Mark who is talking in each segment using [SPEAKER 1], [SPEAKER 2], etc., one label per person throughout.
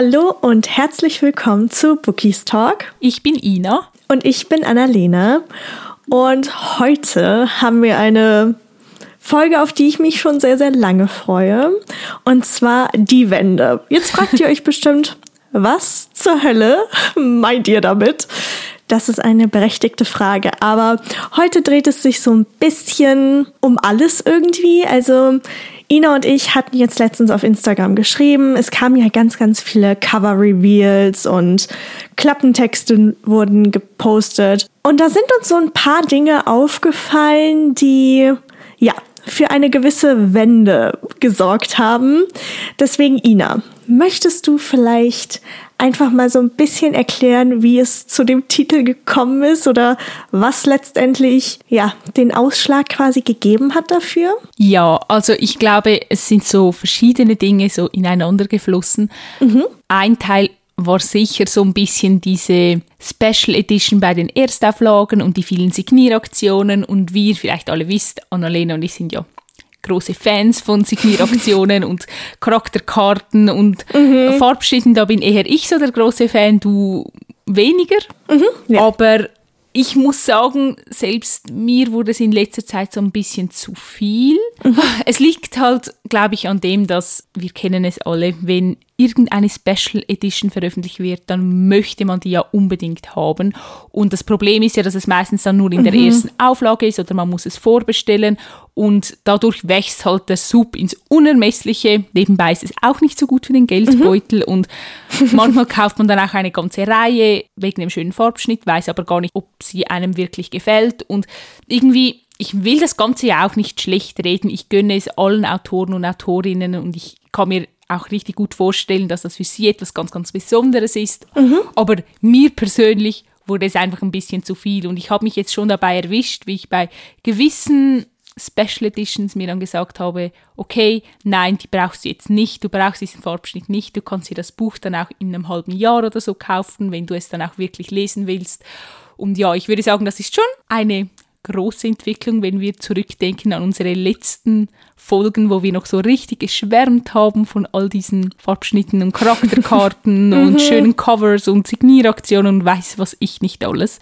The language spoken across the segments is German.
[SPEAKER 1] Hallo und herzlich willkommen zu Bookies Talk.
[SPEAKER 2] Ich bin Ina.
[SPEAKER 1] Und ich bin Annalena. Und heute haben wir eine Folge, auf die ich mich schon sehr, sehr lange freue. Und zwar die Wende. Jetzt fragt ihr euch bestimmt, was zur Hölle meint ihr damit? Das ist eine berechtigte Frage. Aber heute dreht es sich so ein bisschen um alles irgendwie. Also Ina und ich hatten jetzt letztens auf Instagram geschrieben. Es kamen ja ganz, ganz viele Cover-Reveals und Klappentexte wurden gepostet. Und da sind uns so ein paar Dinge aufgefallen, die, ja, für eine gewisse Wende gesorgt haben. Deswegen, Ina, möchtest du vielleicht einfach mal so ein bisschen erklären, wie es zu dem Titel gekommen ist oder was letztendlich ja den Ausschlag quasi gegeben hat dafür?
[SPEAKER 2] Ja, also ich glaube, es sind so verschiedene Dinge so ineinander geflossen. Mhm. Ein Teil war sicher so ein bisschen diese Special Edition bei den Erstauflagen und die vielen Signieraktionen und wie ihr vielleicht alle wisst, Annalena und ich sind ja große Fans von Signieraktionen und Charakterkarten und mhm. Farbschnitten, da bin eher ich so der große Fan, du weniger. Mhm, ja. Aber ich muss sagen, selbst mir wurde es in letzter Zeit so ein bisschen zu viel. Mhm. Es liegt halt, glaube ich, an dem, dass wir kennen es alle, wenn irgendeine Special Edition veröffentlicht wird, dann möchte man die ja unbedingt haben. Und das Problem ist ja, dass es meistens dann nur in der mhm. ersten Auflage ist oder man muss es vorbestellen und dadurch wächst halt der Sub ins Unermessliche. Nebenbei ist es auch nicht so gut für den Geldbeutel mhm. und manchmal kauft man dann auch eine ganze Reihe wegen dem schönen Farbschnitt, weiß aber gar nicht, ob sie einem wirklich gefällt und irgendwie ich will das Ganze ja auch nicht schlecht reden. Ich gönne es allen Autoren und Autorinnen und ich kann mir auch richtig gut vorstellen, dass das für sie etwas ganz, ganz Besonderes ist. Mhm. Aber mir persönlich wurde es einfach ein bisschen zu viel und ich habe mich jetzt schon dabei erwischt, wie ich bei gewissen Special Editions mir dann gesagt habe, okay, nein, die brauchst du jetzt nicht, du brauchst diesen Farbschnitt nicht, du kannst dir das Buch dann auch in einem halben Jahr oder so kaufen, wenn du es dann auch wirklich lesen willst. Und ja, ich würde sagen, das ist schon eine große Entwicklung, wenn wir zurückdenken an unsere letzten Folgen, wo wir noch so richtig geschwärmt haben von all diesen Farbschnitten und Charakterkarten und mhm. schönen Covers und Signieraktionen und weiß was ich nicht alles.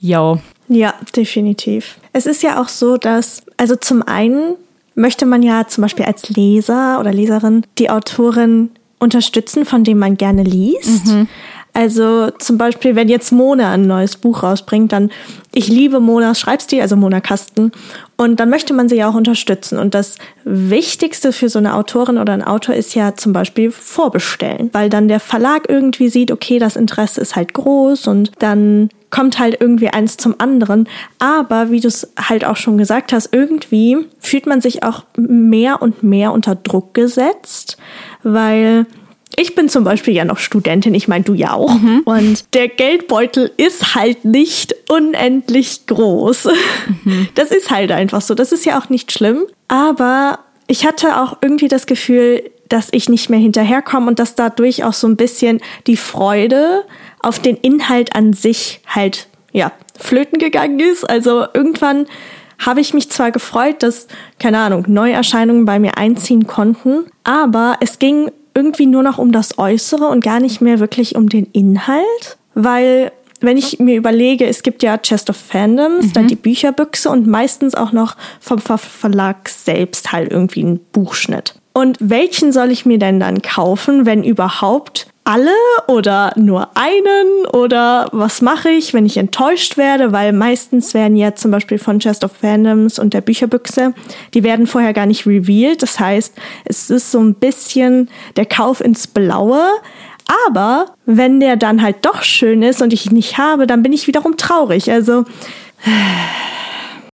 [SPEAKER 2] Ja.
[SPEAKER 1] Ja, definitiv. Es ist ja auch so, dass, also zum einen möchte man ja zum Beispiel als Leser oder Leserin die Autorin unterstützen, von dem man gerne liest. Mhm. Also zum Beispiel, wenn jetzt Mona ein neues Buch rausbringt, dann ich liebe Monas Schreibstil, also Mona Kasten. Und dann möchte man sie ja auch unterstützen. Und das Wichtigste für so eine Autorin oder ein Autor ist ja zum Beispiel vorbestellen, weil dann der Verlag irgendwie sieht, okay, das Interesse ist halt groß und dann kommt halt irgendwie eins zum anderen. Aber wie du es halt auch schon gesagt hast, irgendwie fühlt man sich auch mehr und mehr unter Druck gesetzt, weil ich bin zum Beispiel ja noch Studentin, ich meine, du ja auch. Mhm. Und der Geldbeutel ist halt nicht unendlich groß. Mhm. Das ist halt einfach so. Das ist ja auch nicht schlimm. Aber ich hatte auch irgendwie das Gefühl, dass ich nicht mehr hinterherkomme und dass dadurch auch so ein bisschen die Freude auf den Inhalt an sich halt, ja, flöten gegangen ist. Also irgendwann habe ich mich zwar gefreut, dass, keine Ahnung, Neuerscheinungen bei mir einziehen konnten, aber es ging irgendwie nur noch um das Äußere und gar nicht mehr wirklich um den Inhalt, weil wenn ich mir überlege, es gibt ja Chest of Fandoms, mhm. dann die Bücherbüchse und meistens auch noch vom Verlag selbst halt irgendwie ein Buchschnitt. Und welchen soll ich mir denn dann kaufen, wenn überhaupt? Alle oder nur einen oder was mache ich, wenn ich enttäuscht werde, weil meistens werden ja zum Beispiel von Chest of Fandoms und der Bücherbüchse, die werden vorher gar nicht revealed. Das heißt, es ist so ein bisschen der Kauf ins Blaue. Aber wenn der dann halt doch schön ist und ich ihn nicht habe, dann bin ich wiederum traurig. Also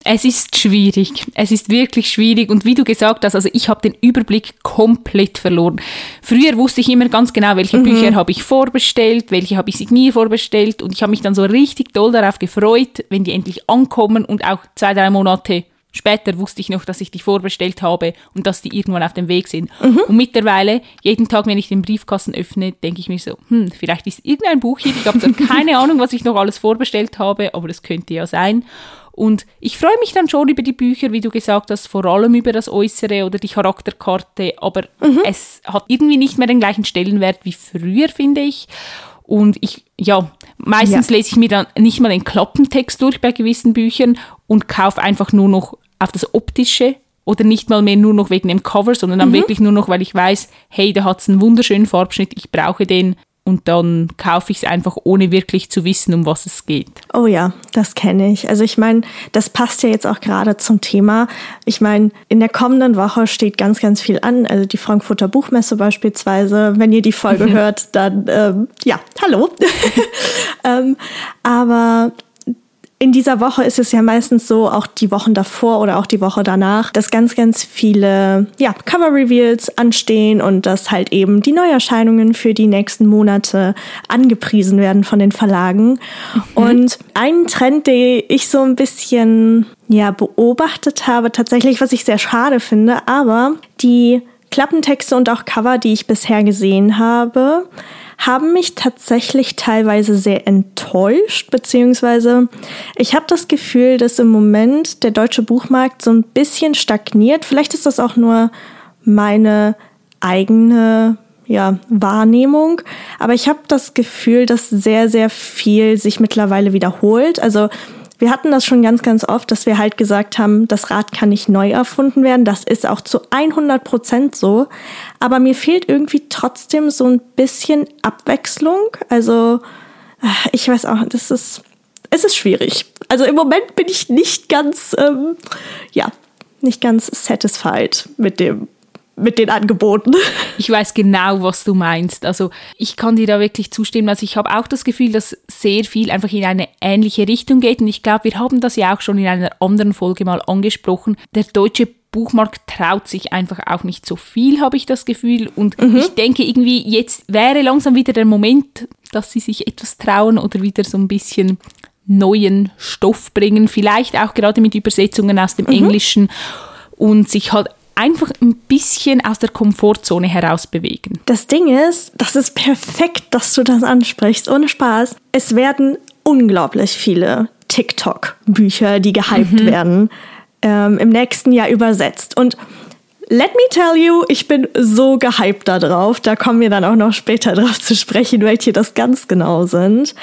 [SPEAKER 2] es ist schwierig. Es ist wirklich schwierig. Und wie du gesagt hast, also ich habe den Überblick komplett verloren. Früher wusste ich immer ganz genau, welche mhm. Bücher habe ich vorbestellt, welche habe ich signier vorbestellt. Und ich habe mich dann so richtig doll darauf gefreut, wenn die endlich ankommen und auch zwei, drei Monate Später wusste ich noch, dass ich die vorbestellt habe und dass die irgendwann auf dem Weg sind. Mhm. Und mittlerweile, jeden Tag, wenn ich den Briefkasten öffne, denke ich mir so, hm, vielleicht ist irgendein Buch hier. Ich habe zwar keine Ahnung, was ich noch alles vorbestellt habe, aber das könnte ja sein. Und ich freue mich dann schon über die Bücher, wie du gesagt hast, vor allem über das Äußere oder die Charakterkarte, aber mhm. es hat irgendwie nicht mehr den gleichen Stellenwert wie früher, finde ich. Und ich, ja, meistens ja. lese ich mir dann nicht mal den Klappentext durch bei gewissen Büchern und kaufe einfach nur noch auf das Optische oder nicht mal mehr nur noch wegen dem Cover, sondern dann mhm. wirklich nur noch, weil ich weiß, hey, da hat es einen wunderschönen Farbschnitt, ich brauche den und dann kaufe ich es einfach, ohne wirklich zu wissen, um was es geht.
[SPEAKER 1] Oh ja, das kenne ich. Also ich meine, das passt ja jetzt auch gerade zum Thema. Ich meine, in der kommenden Woche steht ganz, ganz viel an. Also die Frankfurter Buchmesse beispielsweise. Wenn ihr die Folge hört, dann ähm, ja, hallo. ähm, aber in dieser Woche ist es ja meistens so, auch die Wochen davor oder auch die Woche danach, dass ganz, ganz viele ja, Cover-Reveals anstehen und dass halt eben die Neuerscheinungen für die nächsten Monate angepriesen werden von den Verlagen. Mhm. Und ein Trend, den ich so ein bisschen ja, beobachtet habe, tatsächlich, was ich sehr schade finde, aber die Klappentexte und auch Cover, die ich bisher gesehen habe, haben mich tatsächlich teilweise sehr enttäuscht, beziehungsweise ich habe das Gefühl, dass im Moment der deutsche Buchmarkt so ein bisschen stagniert. Vielleicht ist das auch nur meine eigene ja, Wahrnehmung. Aber ich habe das Gefühl, dass sehr, sehr viel sich mittlerweile wiederholt. Also wir hatten das schon ganz, ganz oft, dass wir halt gesagt haben, das Rad kann nicht neu erfunden werden. Das ist auch zu 100 Prozent so. Aber mir fehlt irgendwie trotzdem so ein bisschen Abwechslung. Also, äh, ich weiß auch, das ist, es ist schwierig. Also im Moment bin ich nicht ganz, ähm, ja, nicht ganz satisfied mit dem, mit den Angeboten.
[SPEAKER 2] Ich weiß genau, was du meinst. Also ich kann dir da wirklich zustimmen. Also ich habe auch das Gefühl, dass sehr viel einfach in eine ähnliche Richtung geht. Und ich glaube, wir haben das ja auch schon in einer anderen Folge mal angesprochen. Der deutsche Buchmarkt traut sich einfach auch nicht so viel, habe ich das Gefühl. Und mhm. ich denke irgendwie, jetzt wäre langsam wieder der Moment, dass sie sich etwas trauen oder wieder so ein bisschen neuen Stoff bringen. Vielleicht auch gerade mit Übersetzungen aus dem mhm. Englischen und sich halt einfach ein bisschen aus der Komfortzone heraus bewegen.
[SPEAKER 1] Das Ding ist, das ist perfekt, dass du das ansprichst. Ohne Spaß. Es werden unglaublich viele TikTok-Bücher, die gehypt mhm. werden, ähm, im nächsten Jahr übersetzt. Und let me tell you, ich bin so gehypt da drauf. Da kommen wir dann auch noch später drauf zu sprechen, welche das ganz genau sind.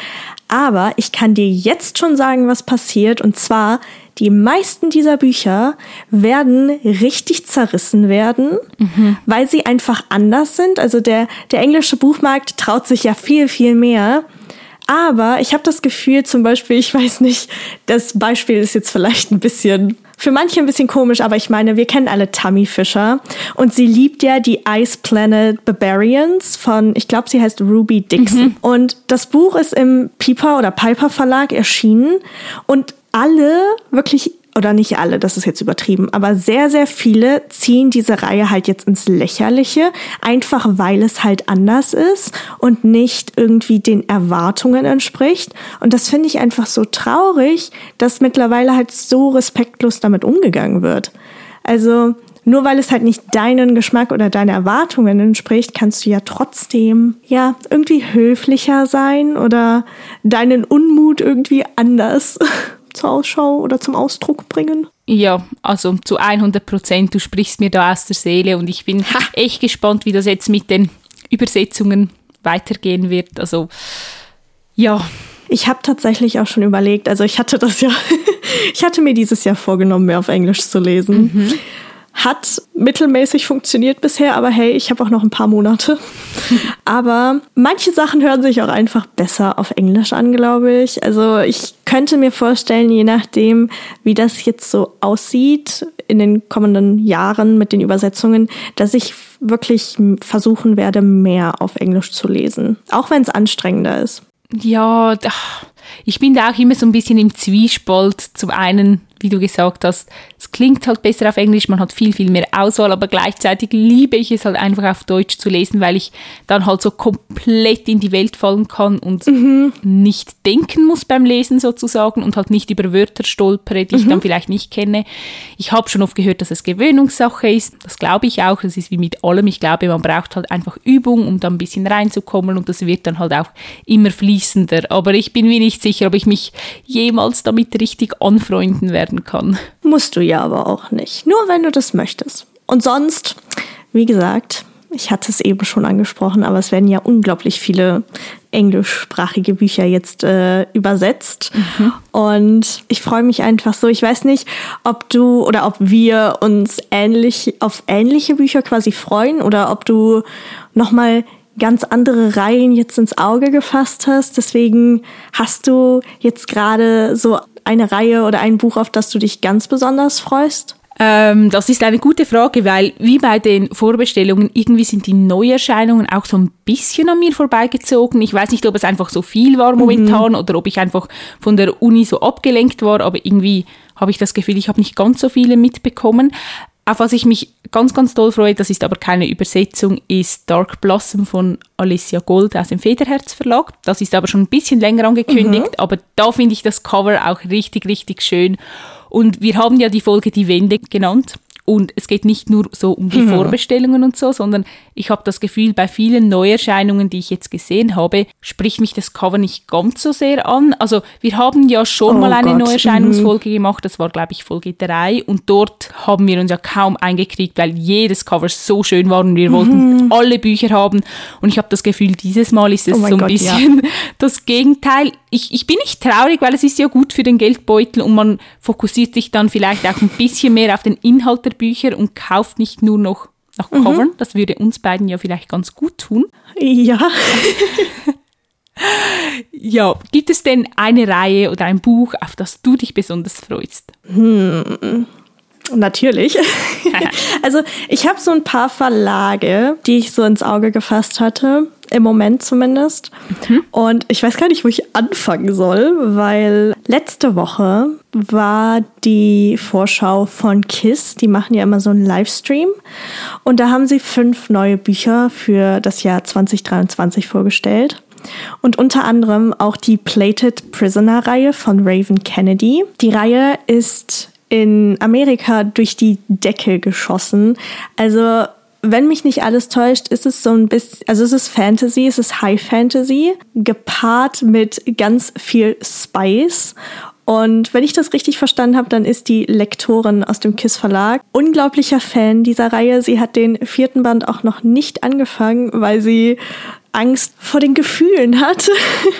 [SPEAKER 1] Aber ich kann dir jetzt schon sagen, was passiert. Und zwar, die meisten dieser Bücher werden richtig zerrissen werden, mhm. weil sie einfach anders sind. Also der, der englische Buchmarkt traut sich ja viel, viel mehr. Aber ich habe das Gefühl, zum Beispiel, ich weiß nicht, das Beispiel ist jetzt vielleicht ein bisschen für manche ein bisschen komisch, aber ich meine, wir kennen alle Tammy Fischer und sie liebt ja die Ice Planet Barbarians von, ich glaube, sie heißt Ruby Dixon. Mhm. Und das Buch ist im Piper oder Piper Verlag erschienen und alle, wirklich oder nicht alle, das ist jetzt übertrieben, aber sehr, sehr viele ziehen diese Reihe halt jetzt ins Lächerliche, einfach weil es halt anders ist und nicht irgendwie den Erwartungen entspricht. Und das finde ich einfach so traurig, dass mittlerweile halt so respektlos damit umgegangen wird. Also nur weil es halt nicht deinen Geschmack oder deine Erwartungen entspricht, kannst du ja trotzdem ja irgendwie höflicher sein oder deinen Unmut irgendwie anders zur Ausschau oder zum Ausdruck bringen?
[SPEAKER 2] Ja, also zu 100 Prozent. Du sprichst mir da aus der Seele und ich bin ha. echt gespannt, wie das jetzt mit den Übersetzungen weitergehen wird. Also ja.
[SPEAKER 1] Ich habe tatsächlich auch schon überlegt, also ich hatte das ja, ich hatte mir dieses Jahr vorgenommen, mehr auf Englisch zu lesen. Mhm. Hat mittelmäßig funktioniert bisher, aber hey, ich habe auch noch ein paar Monate. aber manche Sachen hören sich auch einfach besser auf Englisch an, glaube ich. Also ich könnte mir vorstellen, je nachdem, wie das jetzt so aussieht in den kommenden Jahren mit den Übersetzungen, dass ich wirklich versuchen werde, mehr auf Englisch zu lesen. Auch wenn es anstrengender ist.
[SPEAKER 2] Ja, ich bin da auch immer so ein bisschen im Zwiespalt. Zum einen wie du gesagt hast, es klingt halt besser auf Englisch, man hat viel, viel mehr Auswahl, aber gleichzeitig liebe ich es halt einfach auf Deutsch zu lesen, weil ich dann halt so komplett in die Welt fallen kann und mhm. nicht denken muss beim Lesen sozusagen und halt nicht über Wörter stolpere, die mhm. ich dann vielleicht nicht kenne. Ich habe schon oft gehört, dass es Gewöhnungssache ist. Das glaube ich auch. Das ist wie mit allem. Ich glaube, man braucht halt einfach Übung, um da ein bisschen reinzukommen und das wird dann halt auch immer fließender. Aber ich bin mir nicht sicher, ob ich mich jemals damit richtig anfreunden werden kann.
[SPEAKER 1] Musst du ja aber auch nicht. Nur wenn du das möchtest. Und sonst, wie gesagt, ich hatte es eben schon angesprochen, aber es werden ja unglaublich viele englischsprachige Bücher jetzt äh, übersetzt. Mhm. Und ich freue mich einfach so. Ich weiß nicht, ob du oder ob wir uns ähnlich auf ähnliche Bücher quasi freuen oder ob du nochmal ganz andere Reihen jetzt ins Auge gefasst hast. Deswegen hast du jetzt gerade so eine Reihe oder ein Buch, auf das du dich ganz besonders freust?
[SPEAKER 2] Ähm, das ist eine gute Frage, weil wie bei den Vorbestellungen, irgendwie sind die Neuerscheinungen auch so ein bisschen an mir vorbeigezogen. Ich weiß nicht, ob es einfach so viel war momentan mhm. oder ob ich einfach von der Uni so abgelenkt war, aber irgendwie habe ich das Gefühl, ich habe nicht ganz so viele mitbekommen. Auf was ich mich ganz, ganz toll freue, das ist aber keine Übersetzung, ist Dark Blossom von Alicia Gold aus dem Federherz Verlag. Das ist aber schon ein bisschen länger angekündigt, mhm. aber da finde ich das Cover auch richtig, richtig schön. Und wir haben ja die Folge Die Wende genannt. Und es geht nicht nur so um die mhm. Vorbestellungen und so, sondern ich habe das Gefühl, bei vielen Neuerscheinungen, die ich jetzt gesehen habe, spricht mich das Cover nicht ganz so sehr an. Also wir haben ja schon oh mal eine Gott. Neuerscheinungsfolge mhm. gemacht, das war glaube ich Folge 3 und dort haben wir uns ja kaum eingekriegt, weil jedes Cover so schön war und wir mhm. wollten alle Bücher haben und ich habe das Gefühl, dieses Mal ist es oh so ein Gott, bisschen ja. das Gegenteil. Ich, ich bin nicht traurig, weil es ist ja gut für den Geldbeutel und man fokussiert sich dann vielleicht auch ein bisschen mehr auf den Inhalt der Bücher und kauft nicht nur noch nach Covern. Mhm. Das würde uns beiden ja vielleicht ganz gut tun.
[SPEAKER 1] Ja.
[SPEAKER 2] ja, gibt es denn eine Reihe oder ein Buch, auf das du dich besonders freust?
[SPEAKER 1] Hm. Natürlich. also ich habe so ein paar Verlage, die ich so ins Auge gefasst hatte, im Moment zumindest. Mhm. Und ich weiß gar nicht, wo ich anfangen soll, weil letzte Woche war die Vorschau von KISS. Die machen ja immer so einen Livestream. Und da haben sie fünf neue Bücher für das Jahr 2023 vorgestellt. Und unter anderem auch die Plated Prisoner Reihe von Raven Kennedy. Die Reihe ist in Amerika durch die Decke geschossen. Also wenn mich nicht alles täuscht, ist es so ein bisschen, also es ist Fantasy, es ist High Fantasy, gepaart mit ganz viel Spice. Und wenn ich das richtig verstanden habe, dann ist die Lektorin aus dem KISS Verlag unglaublicher Fan dieser Reihe. Sie hat den vierten Band auch noch nicht angefangen, weil sie Angst vor den Gefühlen hat.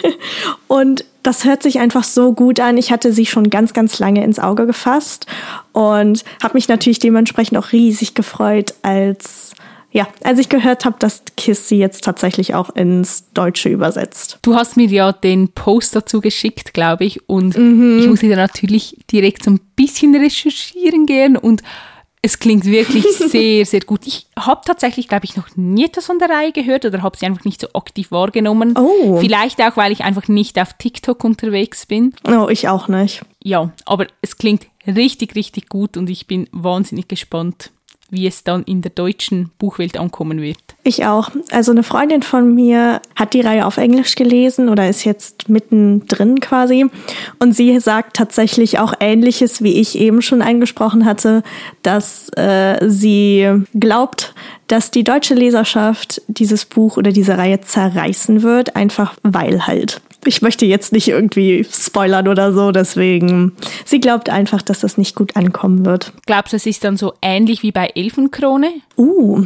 [SPEAKER 1] und das hört sich einfach so gut an. Ich hatte sie schon ganz, ganz lange ins Auge gefasst und habe mich natürlich dementsprechend auch riesig gefreut, als ja, als ich gehört habe, dass Kiss sie jetzt tatsächlich auch ins Deutsche übersetzt.
[SPEAKER 2] Du hast mir ja den Post dazu geschickt, glaube ich, und mhm. ich musste da natürlich direkt so ein bisschen recherchieren gehen und es klingt wirklich sehr, sehr gut. Ich habe tatsächlich, glaube ich, noch nie etwas von der Reihe gehört oder habe sie einfach nicht so aktiv wahrgenommen. Oh. Vielleicht auch, weil ich einfach nicht auf TikTok unterwegs bin.
[SPEAKER 1] Oh, ich auch nicht.
[SPEAKER 2] Ja, aber es klingt richtig, richtig gut und ich bin wahnsinnig gespannt, wie es dann in der deutschen Buchwelt ankommen wird.
[SPEAKER 1] Ich auch. Also eine Freundin von mir hat die Reihe auf Englisch gelesen oder ist jetzt mittendrin quasi. Und sie sagt tatsächlich auch Ähnliches, wie ich eben schon eingesprochen hatte, dass äh, sie glaubt, dass die deutsche Leserschaft dieses Buch oder diese Reihe zerreißen wird, einfach weil halt ich möchte jetzt nicht irgendwie spoilern oder so, deswegen. Sie glaubt einfach, dass das nicht gut ankommen wird.
[SPEAKER 2] Glaubst du, es ist dann so ähnlich wie bei Elfenkrone?
[SPEAKER 1] Uh,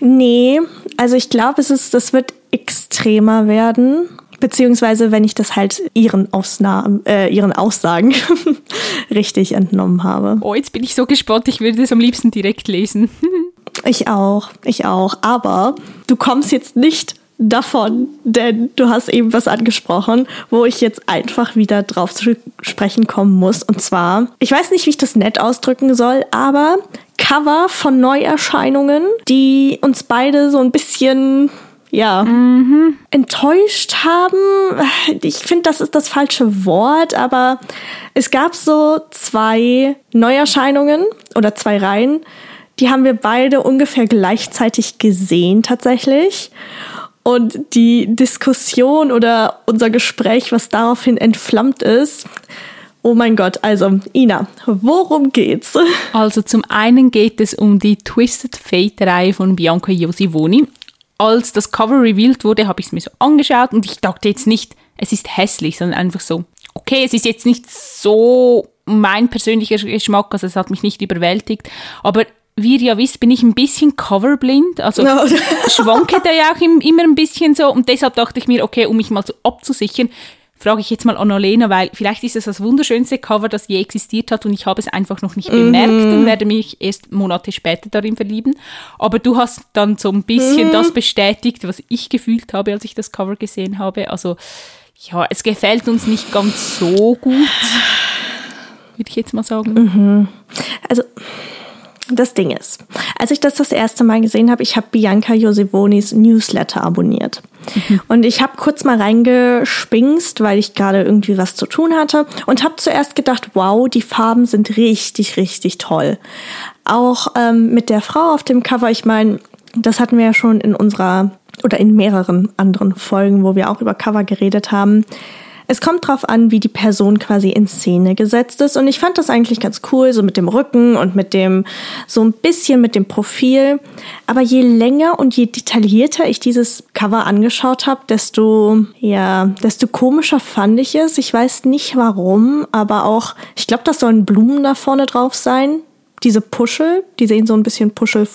[SPEAKER 1] nee. Also ich glaube, es ist, das wird extremer werden. Beziehungsweise, wenn ich das halt ihren, Ausnahmen, äh, ihren Aussagen richtig entnommen habe.
[SPEAKER 2] Oh, jetzt bin ich so gespannt, ich würde es am liebsten direkt lesen.
[SPEAKER 1] ich auch, ich auch. Aber du kommst jetzt nicht davon, denn du hast eben was angesprochen, wo ich jetzt einfach wieder drauf zu sprechen kommen muss. Und zwar, ich weiß nicht, wie ich das nett ausdrücken soll, aber Cover von Neuerscheinungen, die uns beide so ein bisschen ja, mhm. enttäuscht haben. Ich finde, das ist das falsche Wort, aber es gab so zwei Neuerscheinungen oder zwei Reihen. Die haben wir beide ungefähr gleichzeitig gesehen tatsächlich. Und die Diskussion oder unser Gespräch, was daraufhin entflammt ist, Oh mein Gott, also Ina, worum geht's?
[SPEAKER 2] Also zum einen geht es um die Twisted Fate-Reihe von Bianca Josivoni. Als das Cover revealed wurde, habe ich es mir so angeschaut und ich dachte jetzt nicht, es ist hässlich, sondern einfach so, okay, es ist jetzt nicht so mein persönlicher Geschmack, also es hat mich nicht überwältigt, aber wie ihr ja wisst, bin ich ein bisschen coverblind. Also no. schwanke da ja auch immer ein bisschen so. Und deshalb dachte ich mir, okay, um mich mal so abzusichern, frage ich jetzt mal Annalena, weil vielleicht ist es das wunderschönste Cover, das je existiert hat und ich habe es einfach noch nicht bemerkt mm. und werde mich erst Monate später darin verlieben. Aber du hast dann so ein bisschen mm. das bestätigt, was ich gefühlt habe, als ich das Cover gesehen habe. Also ja, es gefällt uns nicht ganz so gut, würde ich jetzt mal sagen.
[SPEAKER 1] Mhm. Also das Ding ist, als ich das das erste Mal gesehen habe, ich habe Bianca Josevonis Newsletter abonniert. Mhm. Und ich habe kurz mal reingespingst, weil ich gerade irgendwie was zu tun hatte und habe zuerst gedacht, wow, die Farben sind richtig, richtig toll. Auch ähm, mit der Frau auf dem Cover, ich meine, das hatten wir ja schon in unserer oder in mehreren anderen Folgen, wo wir auch über Cover geredet haben. Es kommt drauf an, wie die Person quasi in Szene gesetzt ist. Und ich fand das eigentlich ganz cool, so mit dem Rücken und mit dem, so ein bisschen mit dem Profil. Aber je länger und je detaillierter ich dieses Cover angeschaut habe, desto, ja, desto komischer fand ich es. Ich weiß nicht warum, aber auch, ich glaube, das sollen Blumen da vorne drauf sein. Diese Puschel, die sehen so ein bisschen Puschel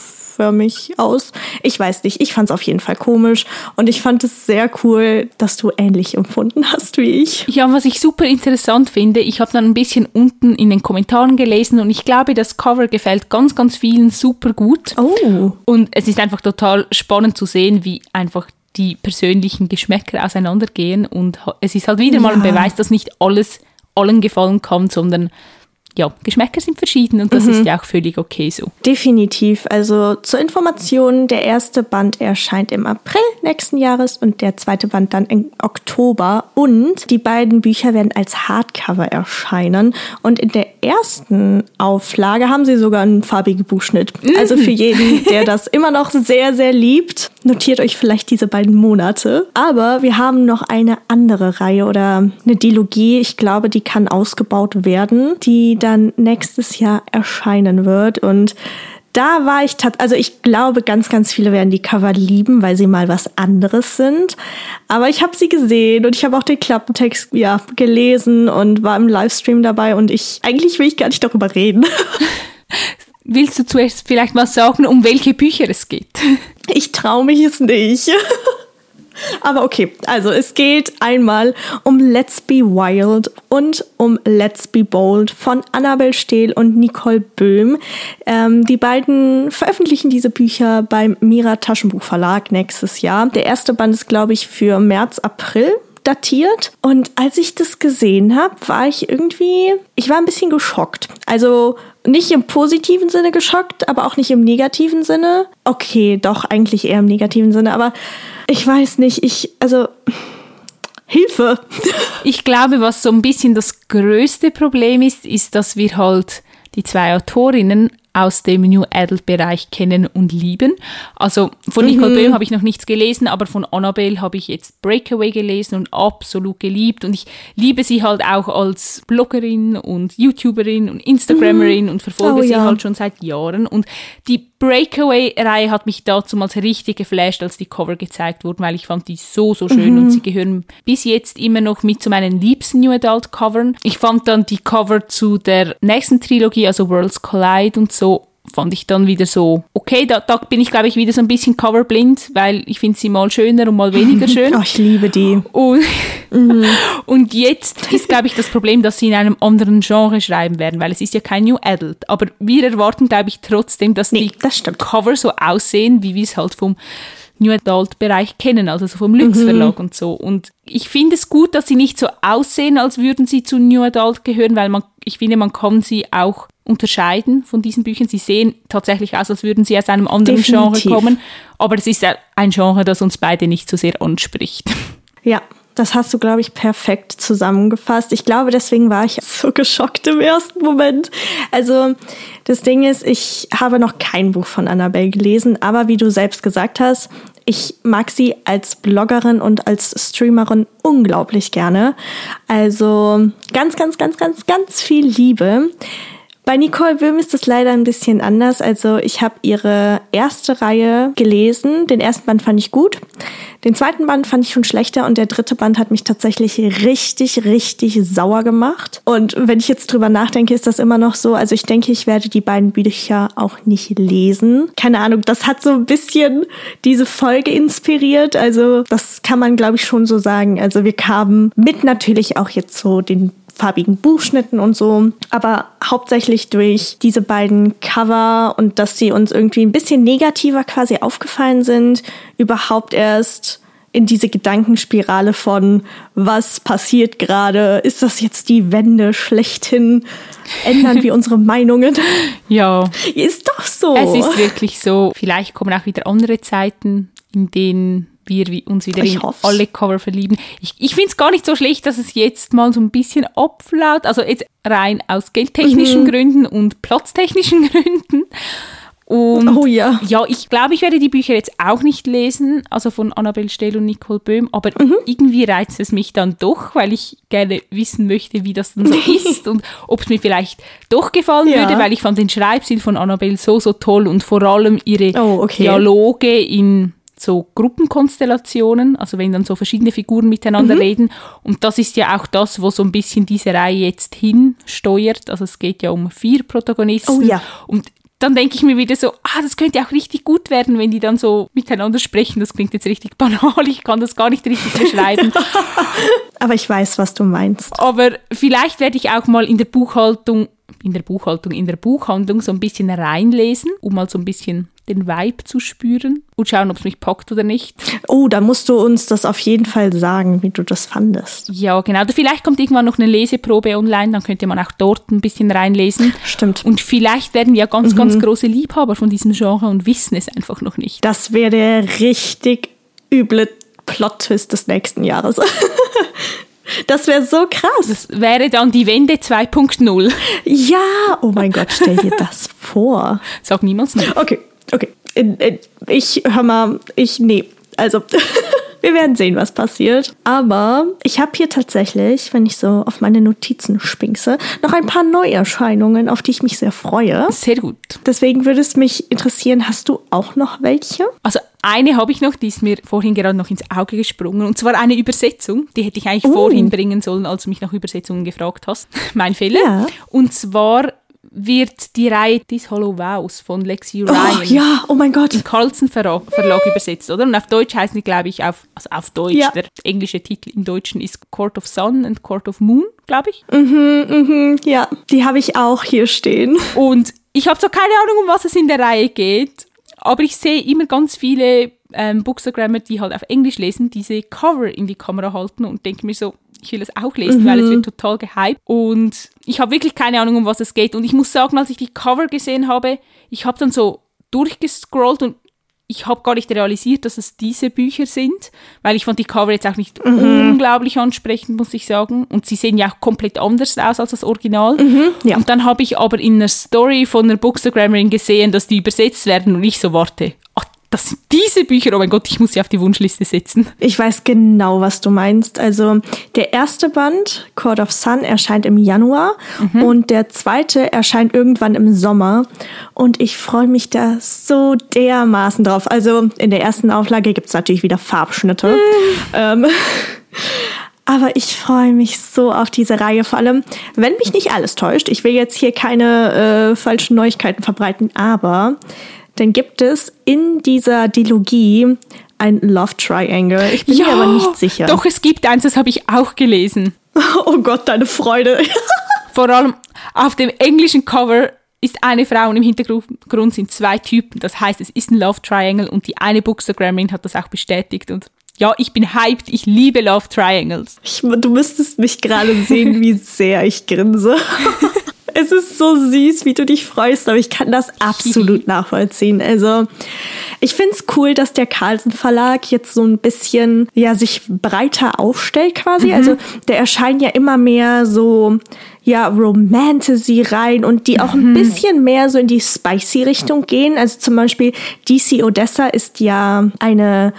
[SPEAKER 1] förmig aus. Ich weiß nicht, ich fand es auf jeden Fall komisch und ich fand es sehr cool, dass du ähnlich empfunden hast wie ich.
[SPEAKER 2] Ja, was ich super interessant finde, ich habe dann ein bisschen unten in den Kommentaren gelesen und ich glaube, das Cover gefällt ganz, ganz vielen super gut.
[SPEAKER 1] Oh.
[SPEAKER 2] Und es ist einfach total spannend zu sehen, wie einfach die persönlichen Geschmäcker auseinandergehen und es ist halt wieder mal ein Beweis, dass nicht alles allen gefallen kann, sondern ja, Geschmäcker sind verschieden und das mhm. ist ja auch völlig okay so.
[SPEAKER 1] Definitiv. Also zur Information, der erste Band erscheint im April nächsten Jahres und der zweite Band dann im Oktober. Und die beiden Bücher werden als Hardcover erscheinen. Und in der ersten Auflage haben sie sogar einen farbigen Buchschnitt. Mhm. Also für jeden, der das immer noch sehr, sehr liebt, notiert euch vielleicht diese beiden Monate. Aber wir haben noch eine andere Reihe oder eine Dilogie. Ich glaube, die kann ausgebaut werden. Die dann nächstes Jahr erscheinen wird. Und da war ich tatsächlich, also ich glaube, ganz, ganz viele werden die Cover lieben, weil sie mal was anderes sind. Aber ich habe sie gesehen und ich habe auch den Klappentext ja gelesen und war im Livestream dabei und ich eigentlich will ich gar nicht darüber reden.
[SPEAKER 2] Willst du zuerst vielleicht mal sagen, um welche Bücher es geht?
[SPEAKER 1] Ich traue mich es nicht. Aber okay, also es geht einmal um Let's Be Wild und um Let's Be Bold von Annabel Stehl und Nicole Böhm. Ähm, die beiden veröffentlichen diese Bücher beim Mira Taschenbuch Verlag nächstes Jahr. Der erste Band ist, glaube ich, für März, April datiert. Und als ich das gesehen habe, war ich irgendwie, ich war ein bisschen geschockt. Also nicht im positiven Sinne geschockt, aber auch nicht im negativen Sinne. Okay, doch eigentlich eher im negativen Sinne, aber ich weiß nicht, ich, also Hilfe.
[SPEAKER 2] Ich glaube, was so ein bisschen das größte Problem ist, ist, dass wir halt die zwei Autorinnen aus dem New Adult Bereich kennen und lieben. Also von Nicole mhm. Böhm habe ich noch nichts gelesen, aber von Annabelle habe ich jetzt Breakaway gelesen und absolut geliebt und ich liebe sie halt auch als Bloggerin und YouTuberin und Instagrammerin mhm. und verfolge oh, sie ja. halt schon seit Jahren und die Breakaway-Reihe hat mich damals richtig geflasht, als die Cover gezeigt wurden, weil ich fand die so, so schön mhm. und sie gehören bis jetzt immer noch mit zu meinen liebsten New Adult Covern. Ich fand dann die Cover zu der nächsten Trilogie, also Worlds Collide und so, fand ich dann wieder so, okay, da, da bin ich, glaube ich, wieder so ein bisschen coverblind, weil ich finde sie mal schöner und mal weniger schön.
[SPEAKER 1] oh, ich liebe die.
[SPEAKER 2] Und, mhm. und jetzt ist, glaube ich, das Problem, dass sie in einem anderen Genre schreiben werden, weil es ist ja kein New Adult. Aber wir erwarten, glaube ich, trotzdem, dass nee, die das Cover so aussehen, wie wir es halt vom New Adult Bereich kennen, also so vom Lütz mhm. Verlag mhm. und so. Und ich finde es gut, dass sie nicht so aussehen, als würden sie zu New Adult gehören, weil man, ich finde, man kann sie auch unterscheiden von diesen Büchern. Sie sehen tatsächlich aus, als würden sie aus einem anderen
[SPEAKER 1] Definitiv.
[SPEAKER 2] Genre kommen, aber es ist ein Genre, das uns beide nicht so sehr anspricht.
[SPEAKER 1] Ja, das hast du, glaube ich, perfekt zusammengefasst. Ich glaube, deswegen war ich so geschockt im ersten Moment. Also, das Ding ist, ich habe noch kein Buch von Annabelle gelesen, aber wie du selbst gesagt hast, ich mag sie als Bloggerin und als Streamerin unglaublich gerne. Also ganz, ganz, ganz, ganz, ganz viel Liebe. Bei Nicole Böhm ist das leider ein bisschen anders. Also ich habe ihre erste Reihe gelesen. Den ersten Band fand ich gut. Den zweiten Band fand ich schon schlechter und der dritte Band hat mich tatsächlich richtig, richtig sauer gemacht. Und wenn ich jetzt drüber nachdenke, ist das immer noch so. Also ich denke, ich werde die beiden Bücher auch nicht lesen. Keine Ahnung, das hat so ein bisschen diese Folge inspiriert. Also das kann man, glaube ich, schon so sagen. Also wir kamen mit natürlich auch jetzt so den farbigen Buchschnitten und so, aber hauptsächlich durch diese beiden Cover und dass sie uns irgendwie ein bisschen negativer quasi aufgefallen sind, überhaupt erst in diese Gedankenspirale von, was passiert gerade? Ist das jetzt die Wende schlechthin? Ändern wir unsere Meinungen?
[SPEAKER 2] Ja.
[SPEAKER 1] Ist doch so.
[SPEAKER 2] Es ist wirklich so. Vielleicht kommen auch wieder andere Zeiten, in denen wir uns wieder
[SPEAKER 1] Ich
[SPEAKER 2] in
[SPEAKER 1] hoff's.
[SPEAKER 2] alle Cover verlieben. Ich, ich finde es gar nicht so schlecht, dass es jetzt mal so ein bisschen abflaut. Also jetzt rein aus geldtechnischen
[SPEAKER 1] Mhm.
[SPEAKER 2] Gründen und platztechnischen Gründen. Und
[SPEAKER 1] Oh ja.
[SPEAKER 2] ja, ich glaube, ich werde die Bücher jetzt auch nicht lesen, also von Annabelle Stell und Nicole Böhm, aber
[SPEAKER 1] Mhm.
[SPEAKER 2] irgendwie reizt es mich dann doch, weil ich gerne wissen möchte, wie das dann so ist und ob es mir vielleicht doch gefallen
[SPEAKER 1] Ja.
[SPEAKER 2] würde, weil ich fand den Schreibstil von Annabelle so, so toll und vor allem ihre
[SPEAKER 1] Oh, okay.
[SPEAKER 2] Dialoge in so Gruppenkonstellationen, also wenn dann so verschiedene Figuren miteinander
[SPEAKER 1] Mhm.
[SPEAKER 2] reden. Und das ist ja auch das, wo so ein bisschen diese Reihe jetzt hinsteuert. Also es geht ja um vier Protagonisten.
[SPEAKER 1] Oh ja.
[SPEAKER 2] Und dann denke ich mir wieder so, ah, das könnte auch richtig gut werden, wenn die dann so miteinander sprechen. Das klingt jetzt richtig banal, ich kann das gar nicht richtig beschreiben.
[SPEAKER 1] Aber ich weiß, was du meinst.
[SPEAKER 2] Aber vielleicht werde ich auch mal in der Buchhaltung, in der Buchhaltung, in der Buchhandlung so ein bisschen reinlesen, um mal so ein bisschen den Vibe zu spüren und schauen, ob es mich packt oder nicht.
[SPEAKER 1] Oh, da musst du uns das auf jeden Fall sagen, wie du das fandest.
[SPEAKER 2] Ja, genau. Oder vielleicht kommt irgendwann noch eine Leseprobe online, dann könnte man auch dort ein bisschen reinlesen.
[SPEAKER 1] Stimmt.
[SPEAKER 2] Und vielleicht werden wir ja ganz, ganz große Liebhaber von diesem Genre und wissen es einfach noch nicht.
[SPEAKER 1] Das wäre der richtig üble Plot-Twist des nächsten Jahres. Das wäre so krass.
[SPEAKER 2] Das wäre dann die Wende 2.0.
[SPEAKER 1] Ja, oh mein Gott, stell dir das vor.
[SPEAKER 2] Sag niemals nicht.
[SPEAKER 1] Okay, okay. Ich hör mal, ich nee. Also, wir werden sehen, was passiert. Aber ich habe hier tatsächlich, wenn ich so auf meine Notizen spinkse, noch ein paar Neuerscheinungen, auf die ich mich sehr freue.
[SPEAKER 2] Sehr gut.
[SPEAKER 1] Deswegen würde es mich interessieren, hast du auch noch welche?
[SPEAKER 2] Also eine habe ich noch, die ist mir vorhin gerade noch ins Auge gesprungen. Und zwar eine Übersetzung. Die hätte ich eigentlich
[SPEAKER 1] Oh.
[SPEAKER 2] vorhin bringen sollen, als du mich nach Übersetzungen gefragt hast. mein Fehler.
[SPEAKER 1] Ja.
[SPEAKER 2] Und zwar wird die Reihe This Hollow Vows von Lexi Ryan
[SPEAKER 1] Oh, ja, oh mein Gott.
[SPEAKER 2] im Carlsen Verlag, Verlag übersetzt, oder? Und auf Deutsch heißen die, glaube ich, auf, also auf Deutsch,
[SPEAKER 1] Ja.
[SPEAKER 2] der englische Titel im Deutschen ist Court of Sun and Court of Moon, glaube ich.
[SPEAKER 1] Ja, die habe ich auch hier stehen.
[SPEAKER 2] Und ich habe zwar keine Ahnung, um was es in der Reihe geht, aber ich sehe immer ganz viele ähm, Bookstagrammer, die halt auf Englisch lesen, diese Cover in die Kamera halten und denke mir so, ich will es auch lesen, weil es wird total gehypt. Und ich habe wirklich keine Ahnung, um was es geht. Und ich muss sagen, als ich die Cover gesehen habe, ich habe dann so durchgescrollt und ich habe gar nicht realisiert, dass es diese Bücher sind, weil ich fand die Cover jetzt auch nicht unglaublich ansprechend, muss ich sagen. Und sie sehen ja auch komplett anders aus als das Original.
[SPEAKER 1] ja.
[SPEAKER 2] Und dann habe ich aber in einer Story von einer Bookstagrammerin gesehen, dass die übersetzt werden und ich so warte. Ach, das sind diese Bücher, oh mein Gott, ich muss sie auf die Wunschliste setzen.
[SPEAKER 1] Ich weiß genau, was du meinst. Also der erste Band, Court of Sun, erscheint im Januar und der zweite erscheint irgendwann im Sommer. Und ich freue mich da so dermaßen drauf. Also in der ersten Auflage gibt's natürlich wieder Farbschnitte. Ähm, aber ich freue mich so auf diese Reihe. Vor allem, wenn mich nicht alles täuscht, ich will jetzt hier keine äh, falschen Neuigkeiten verbreiten, aber dann gibt es in dieser Dilogie ein Love Triangle. Ich bin mir aber nicht sicher.
[SPEAKER 2] Doch, es gibt eins, das habe ich auch gelesen.
[SPEAKER 1] Oh Gott, deine Freude.
[SPEAKER 2] Vor allem auf dem englischen Cover ist eine Frau und im Hintergrund sind zwei Typen. Das heißt, es ist ein Love Triangle und die eine Bookstagrammerin hat das auch bestätigt. Und ja, ich bin hyped. Ich liebe Love Triangles.
[SPEAKER 1] Ich, du müsstest mich gerade sehen, wie sehr ich grinse. Es ist so süß, wie du dich freust, aber ich kann das absolut nachvollziehen. Also, ich finde es cool, dass der Carlsen Verlag jetzt so ein bisschen, ja, sich breiter aufstellt quasi. Mhm. Also, der erscheint ja immer mehr so, ja, Romantasy rein und die auch ein mhm. bisschen mehr so in die spicy Richtung gehen. Also zum Beispiel DC Odessa ist ja eine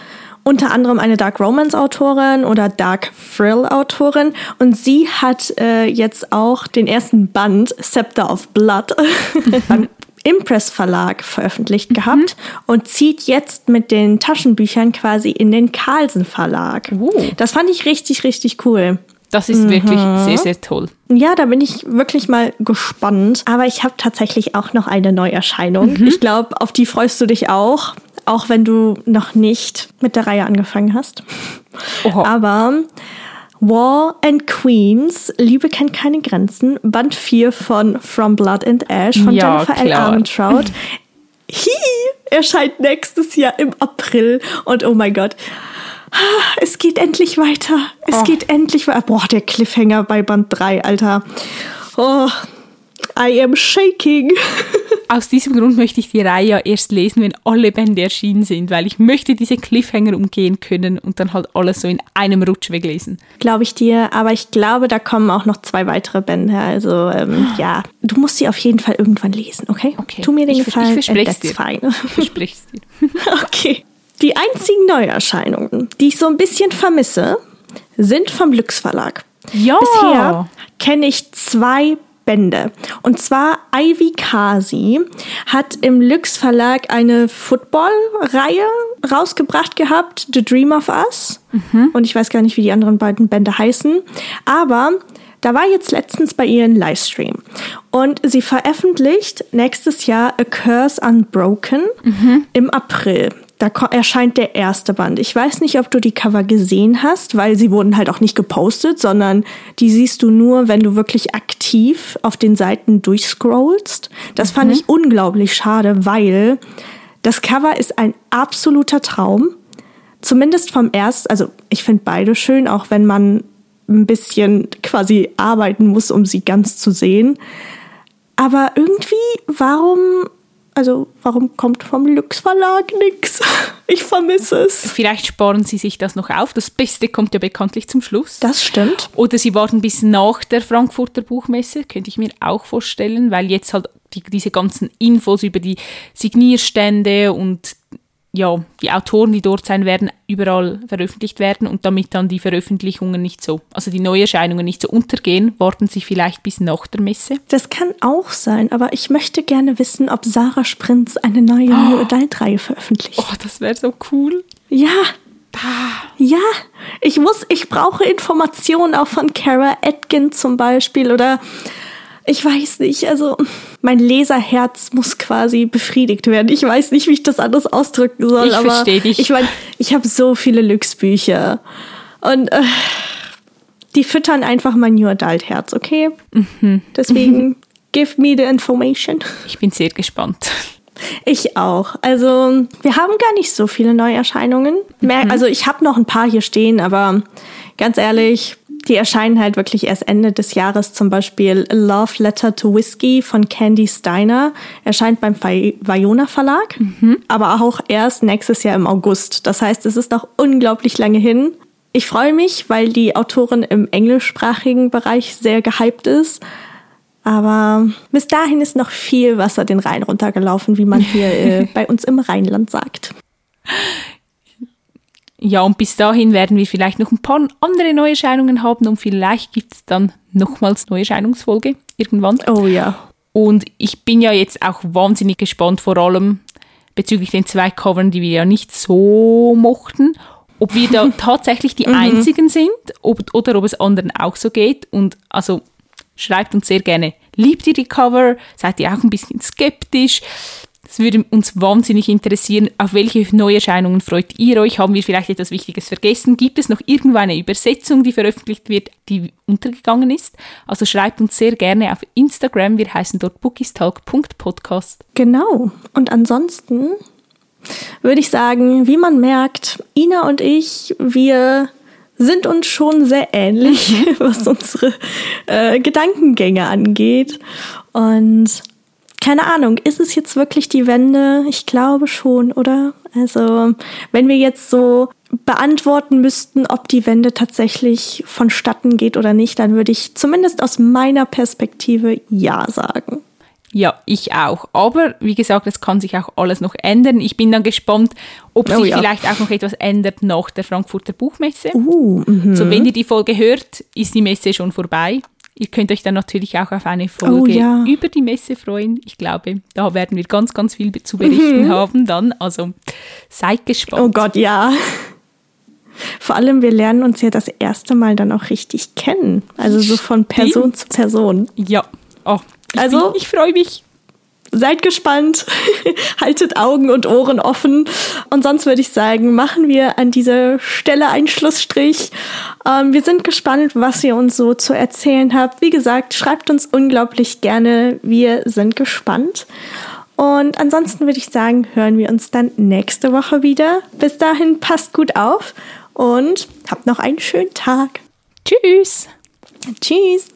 [SPEAKER 1] unter anderem eine Dark Romance Autorin oder Dark Thrill Autorin und sie hat äh, jetzt auch den ersten Band Scepter of Blood beim Impress Verlag veröffentlicht mhm. gehabt und zieht jetzt mit den Taschenbüchern quasi in den Carlsen Verlag. Uh. Das fand ich richtig, richtig cool.
[SPEAKER 2] Das ist mhm. wirklich sehr, sehr toll.
[SPEAKER 1] Ja, da bin ich wirklich mal gespannt. Aber ich habe tatsächlich auch noch eine Neuerscheinung. Mhm. Ich glaube, auf die freust du dich auch auch wenn du noch nicht mit der Reihe angefangen hast. Oho. Aber War and Queens, Liebe kennt keine Grenzen, Band 4 von From Blood and Ash von ja, Jennifer klar. L. Armentrout. Hi, erscheint nächstes Jahr im April und oh mein Gott. Es geht endlich weiter. Es oh. geht endlich weiter. Boah, der Cliffhanger bei Band 3, Alter. Oh, I am shaking.
[SPEAKER 2] Aus diesem Grund möchte ich die Reihe ja erst lesen, wenn alle Bände erschienen sind, weil ich möchte diese Cliffhanger umgehen können und dann halt alles so in einem Rutsch weglesen.
[SPEAKER 1] Glaube ich dir, aber ich glaube, da kommen auch noch zwei weitere Bände. Also ähm, ja, du musst sie auf jeden Fall irgendwann lesen, okay?
[SPEAKER 2] Okay.
[SPEAKER 1] Tu mir den
[SPEAKER 2] ich,
[SPEAKER 1] Gefallen.
[SPEAKER 2] Ich verspreche es dir. Fine. Ich verspreche es
[SPEAKER 1] dir. okay. Die einzigen Neuerscheinungen, die ich so ein bisschen vermisse, sind vom Lux Verlag.
[SPEAKER 2] Ja.
[SPEAKER 1] Bisher kenne ich zwei Bände. Und zwar Ivy Kasi hat im Lux Verlag eine Football-Reihe rausgebracht gehabt, The Dream of Us. Mhm. Und ich weiß gar nicht, wie die anderen beiden Bände heißen. Aber da war jetzt letztens bei ihr ein Livestream. Und sie veröffentlicht nächstes Jahr A Curse Unbroken mhm. im April da erscheint der erste Band. Ich weiß nicht, ob du die Cover gesehen hast, weil sie wurden halt auch nicht gepostet, sondern die siehst du nur, wenn du wirklich aktiv auf den Seiten durchscrollst. Das mhm. fand ich unglaublich schade, weil das Cover ist ein absoluter Traum. Zumindest vom ersten, also ich finde beide schön, auch wenn man ein bisschen quasi arbeiten muss, um sie ganz zu sehen. Aber irgendwie, warum also warum kommt vom Lux Verlag nichts? Ich vermisse es.
[SPEAKER 2] Vielleicht sparen sie sich das noch auf. Das Beste kommt ja bekanntlich zum Schluss.
[SPEAKER 1] Das stimmt.
[SPEAKER 2] Oder sie warten bis nach der Frankfurter Buchmesse, könnte ich mir auch vorstellen, weil jetzt halt die, diese ganzen Infos über die Signierstände und ja, die Autoren, die dort sein werden, überall veröffentlicht werden und damit dann die Veröffentlichungen nicht so, also die Neuerscheinungen nicht so untergehen, warten sie vielleicht bis nach der Messe.
[SPEAKER 1] Das kann auch sein, aber ich möchte gerne wissen, ob Sarah Sprintz eine neue oh. New Adult-Reihe veröffentlicht.
[SPEAKER 2] Oh, das wäre so cool.
[SPEAKER 1] Ja. Ah. Ja, ich muss, ich brauche Informationen auch von Kara Atkin zum Beispiel oder ich weiß nicht, also mein Leserherz muss quasi befriedigt werden. Ich weiß nicht, wie ich das anders ausdrücken soll,
[SPEAKER 2] ich
[SPEAKER 1] aber
[SPEAKER 2] dich.
[SPEAKER 1] ich meine, ich habe so viele Lux-Bücher und äh, die füttern einfach mein New Adult Herz, okay? Mhm. Deswegen give me the information.
[SPEAKER 2] Ich bin sehr gespannt.
[SPEAKER 1] Ich auch. Also, wir haben gar nicht so viele Neuerscheinungen. Mhm. Also, ich habe noch ein paar hier stehen, aber ganz ehrlich, die erscheinen halt wirklich erst Ende des Jahres. Zum Beispiel Love Letter to Whiskey von Candy Steiner erscheint beim Vajona Verlag, mhm. aber auch erst nächstes Jahr im August. Das heißt, es ist noch unglaublich lange hin. Ich freue mich, weil die Autorin im englischsprachigen Bereich sehr gehypt ist. Aber bis dahin ist noch viel Wasser den Rhein runtergelaufen, wie man hier äh, bei uns im Rheinland sagt.
[SPEAKER 2] Ja, und bis dahin werden wir vielleicht noch ein paar andere Neuerscheinungen haben und vielleicht gibt es dann nochmals Neuerscheinungsfolge irgendwann.
[SPEAKER 1] Oh ja.
[SPEAKER 2] Und ich bin ja jetzt auch wahnsinnig gespannt, vor allem bezüglich den zwei Covern, die wir ja nicht so mochten, ob wir da tatsächlich die mhm. einzigen sind ob, oder ob es anderen auch so geht. Und also schreibt uns sehr gerne, liebt ihr die Cover? Seid ihr auch ein bisschen skeptisch? Es würde uns wahnsinnig interessieren, auf welche Neuerscheinungen freut ihr euch? Haben wir vielleicht etwas Wichtiges vergessen? Gibt es noch irgendwo eine Übersetzung, die veröffentlicht wird, die untergegangen ist? Also schreibt uns sehr gerne auf Instagram. Wir heißen dort bookistalk.podcast.
[SPEAKER 1] Genau. Und ansonsten würde ich sagen, wie man merkt, Ina und ich, wir sind uns schon sehr ähnlich, was unsere äh, Gedankengänge angeht. Und keine Ahnung, ist es jetzt wirklich die Wende? Ich glaube schon, oder? Also, wenn wir jetzt so beantworten müssten, ob die Wende tatsächlich vonstatten geht oder nicht, dann würde ich zumindest aus meiner Perspektive ja sagen.
[SPEAKER 2] Ja, ich auch. Aber wie gesagt, es kann sich auch alles noch ändern. Ich bin dann gespannt, ob oh, sich ja. vielleicht auch noch etwas ändert nach der Frankfurter Buchmesse. Uh, mm so, wenn ihr die Folge hört, ist die Messe schon vorbei. Ihr könnt euch dann natürlich auch auf eine Folge oh, ja. über die Messe freuen. Ich glaube, da werden wir ganz, ganz viel zu berichten mhm. haben dann. Also seid gespannt.
[SPEAKER 1] Oh Gott, ja. Vor allem, wir lernen uns ja das erste Mal dann auch richtig kennen. Also so von Person Stimmt. zu Person.
[SPEAKER 2] Ja. Oh, ich also, ich freue mich.
[SPEAKER 1] Seid gespannt, haltet Augen und Ohren offen. Und sonst würde ich sagen, machen wir an dieser Stelle einen Schlussstrich. Ähm, wir sind gespannt, was ihr uns so zu erzählen habt. Wie gesagt, schreibt uns unglaublich gerne. Wir sind gespannt. Und ansonsten würde ich sagen, hören wir uns dann nächste Woche wieder. Bis dahin, passt gut auf und habt noch einen schönen Tag.
[SPEAKER 2] Tschüss.
[SPEAKER 1] Tschüss.